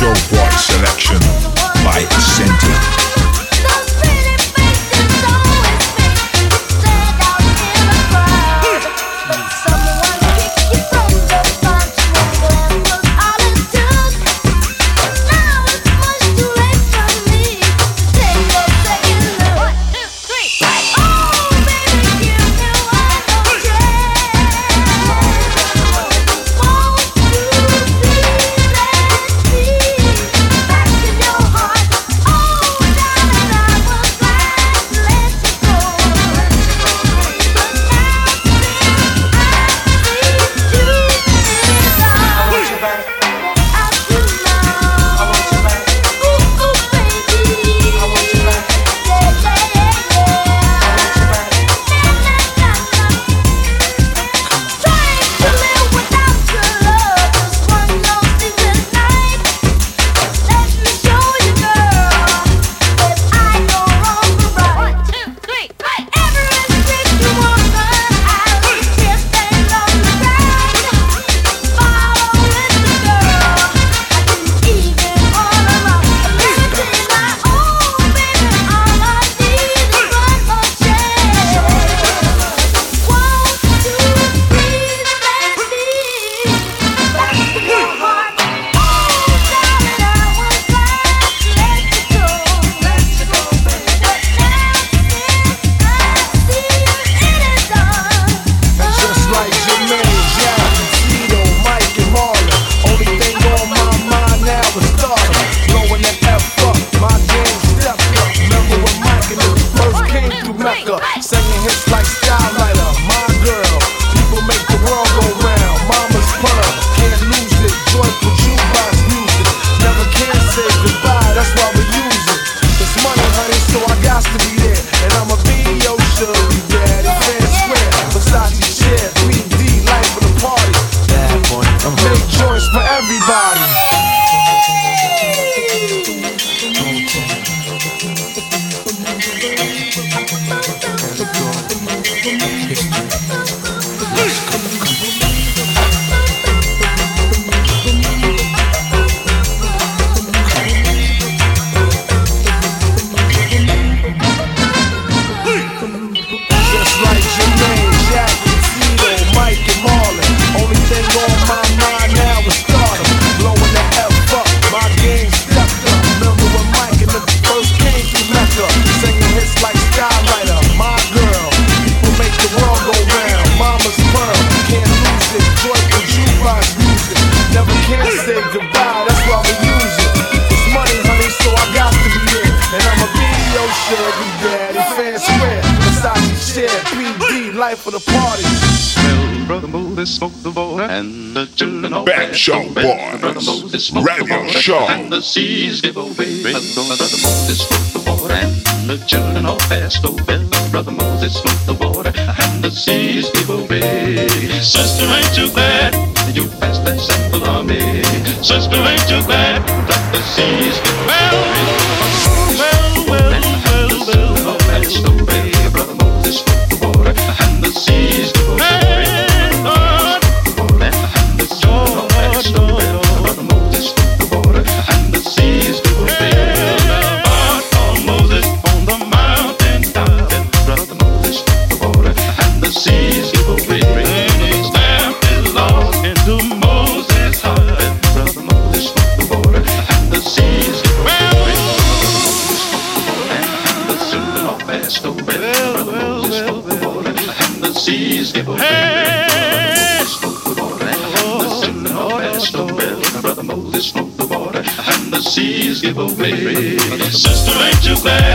show voice. That's why show. And the seas give away. Brother Moses smote the water, and the children all passed over. Brother Moses smote the water, and the seas give away. Sister, ain't too glad you passed that sample army? Sister, ain't too glad that the seas give away? Well, give away. Sister, ain't you glad?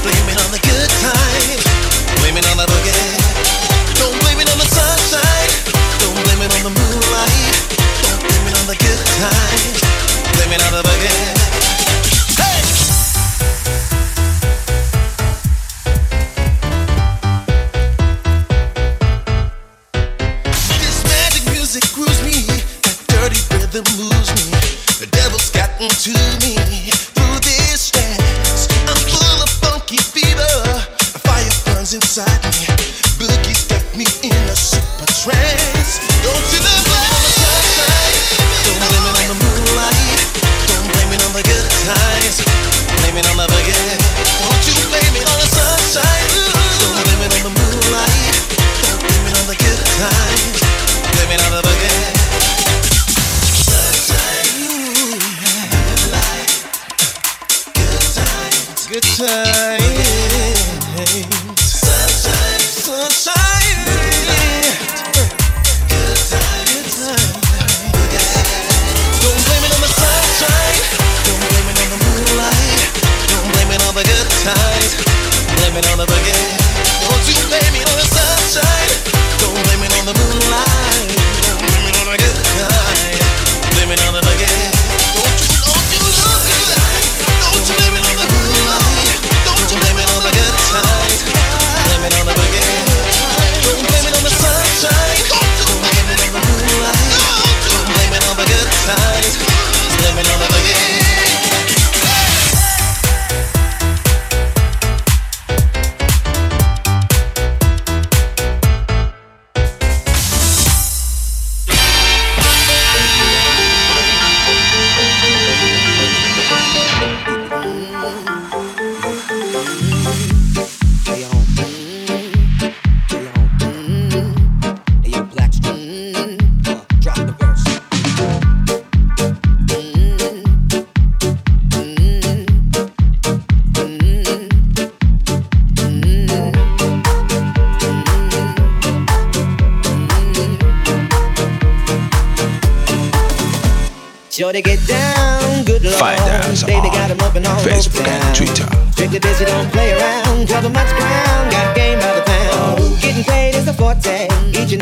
Sure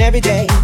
every day.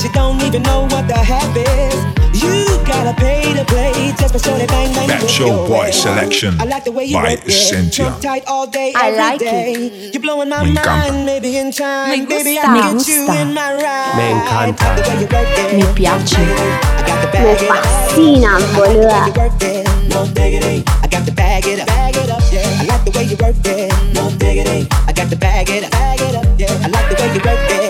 Fatness. You don't even know what the half is. You gotta pay to play just for show they bang bang. Pep with Show your Boy way. selection I like the way you by. Cynthia. Tight all day, I every like day. You're blowing my Me encanta. maybe in time. Me Baby, I gusta. need Me you in my ride. Me encanta. Like the way you work it. Mi piace. I got the bag Me it up. boluda. I got the way you work it. No diggity. I got to bag it up. Bag it up, yeah. I like the way you work it. No diggity. I got to bag it up. Bag it up, yeah. I like the way you work it.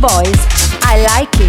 Boys. I like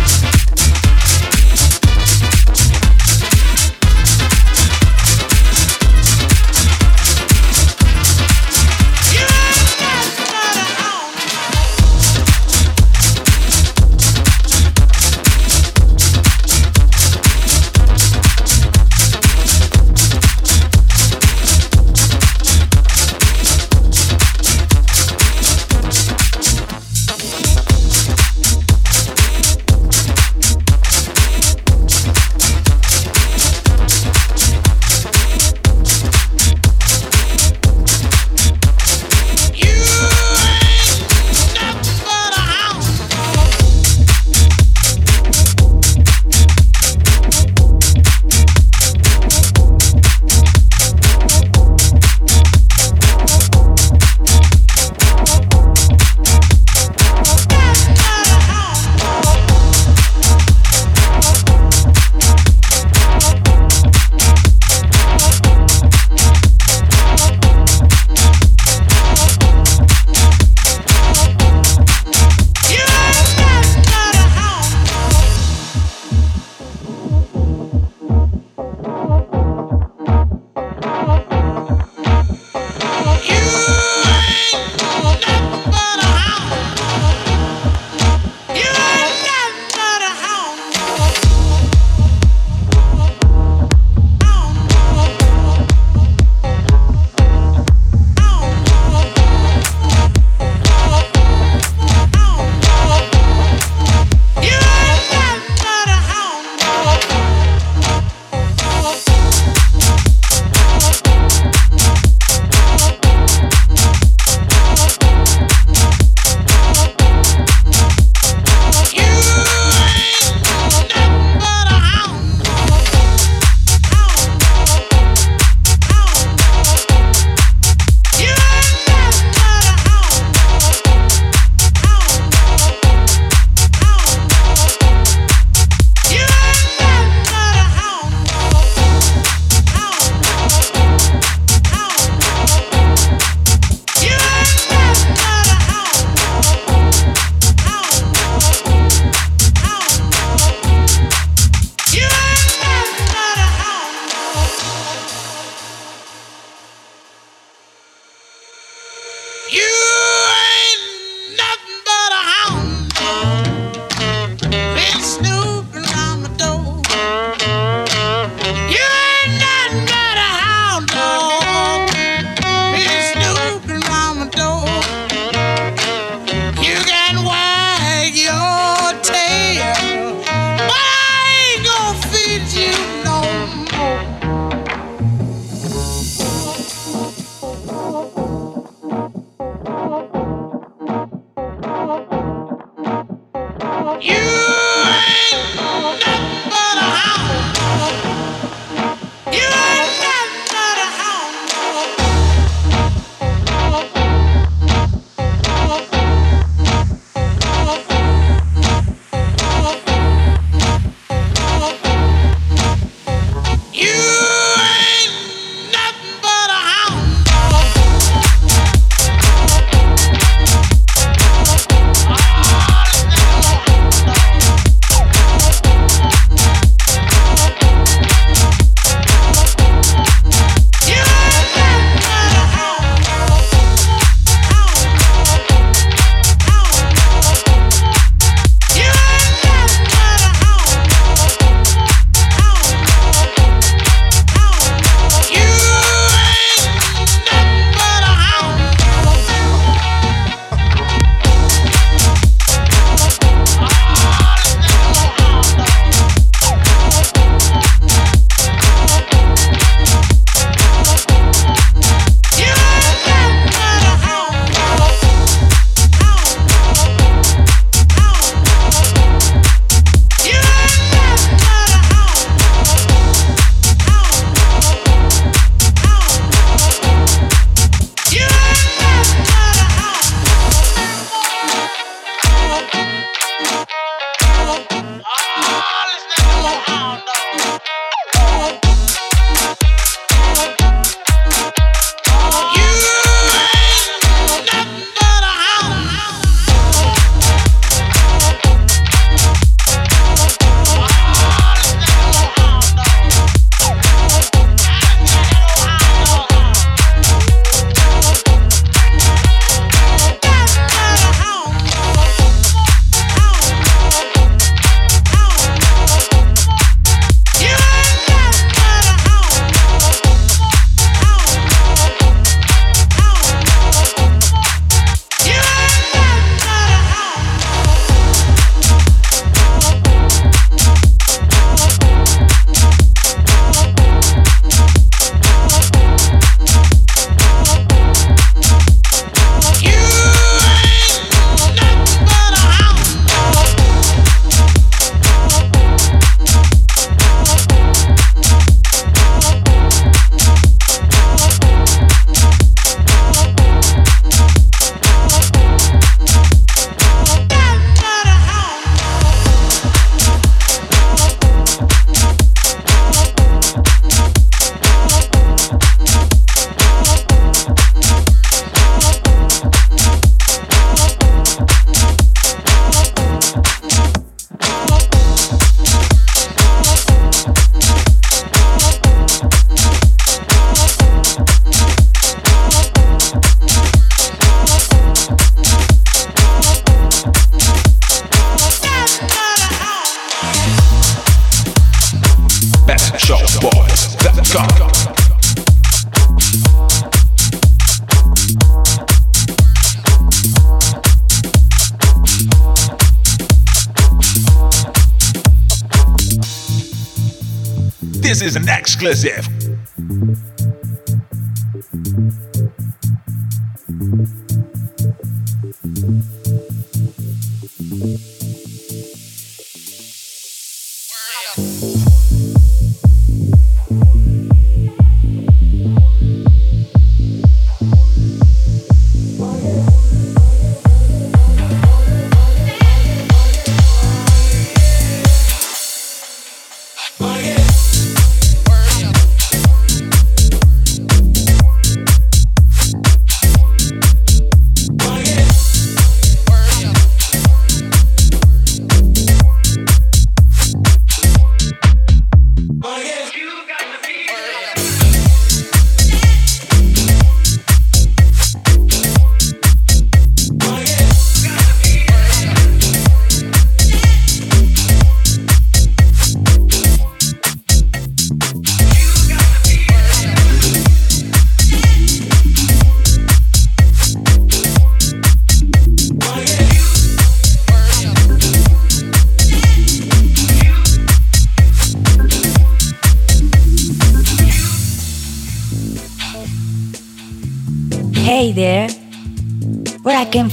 exclusive.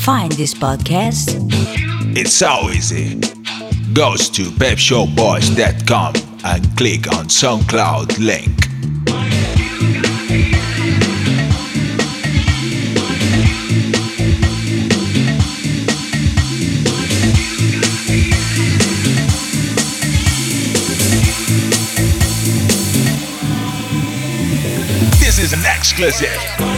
Find this podcast? It's so easy. Goes to pepshowboys.com and click on SoundCloud link. This is an exclusive.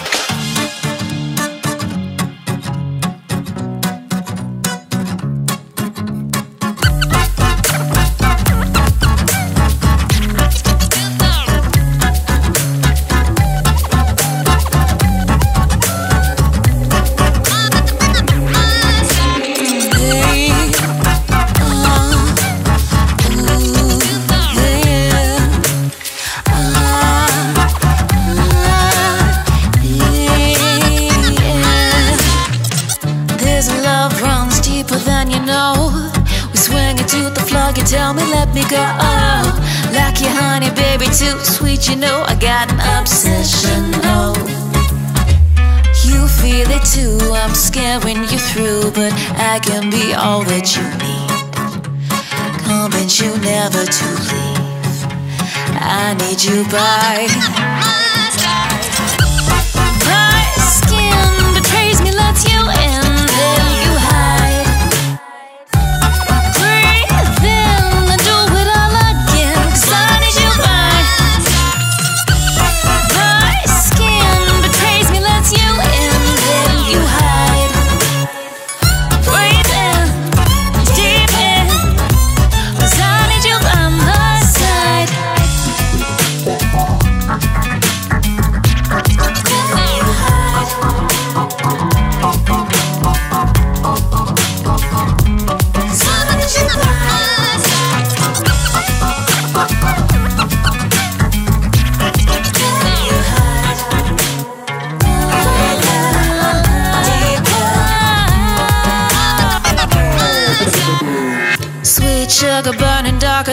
I can be all that you need. Convince you never to leave. I need you by.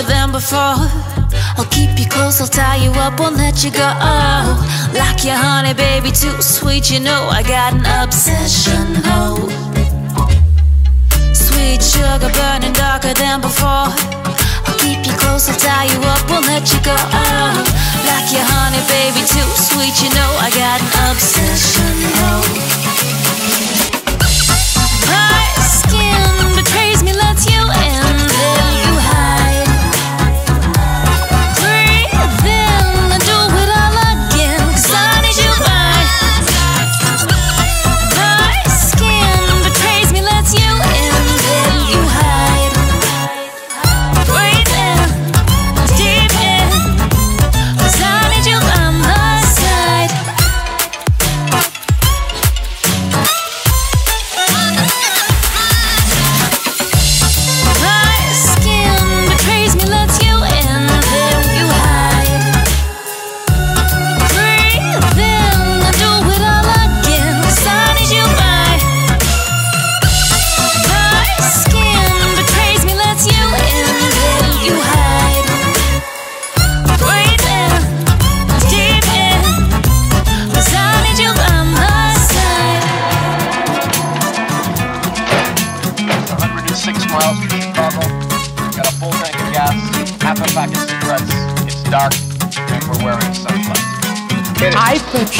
Darker than before. I'll keep you close, I'll tie you up, won't let you go. Like your honey, baby, too sweet, you know I got an obsession. Oh, sweet sugar burning darker than before. I'll keep you close, I'll tie you up, won't let you go. Like your honey, baby, too sweet, you know I got an obsession. Oh. My skin betrays me, lets you in,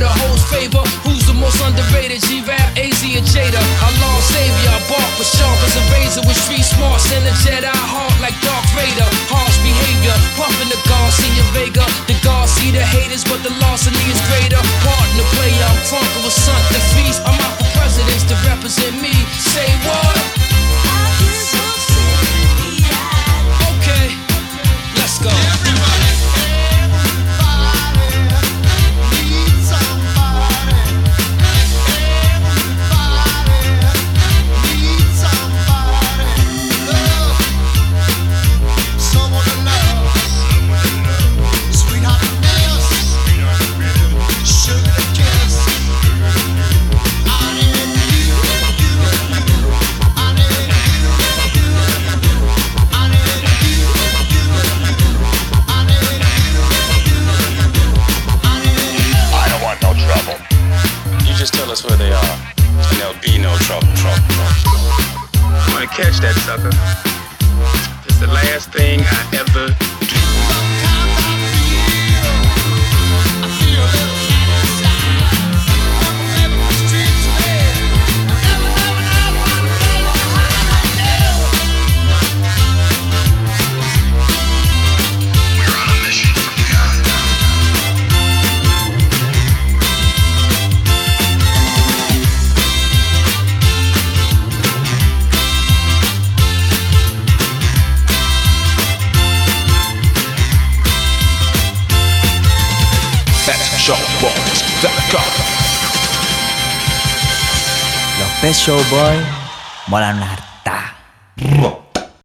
the hoes favor. Who's the most underrated? G-Rap, AZ, and Jada. Our long savior, I bought with sharp as a razor. With street smarts and a Jedi heart like Darth Vader. Harsh behavior, puffing the Garcia Vega. The guard see the haters, but the loss to me is greater. Partner player, I'm crunk with something feast. I'm out for presidents to represent me. boy, mola una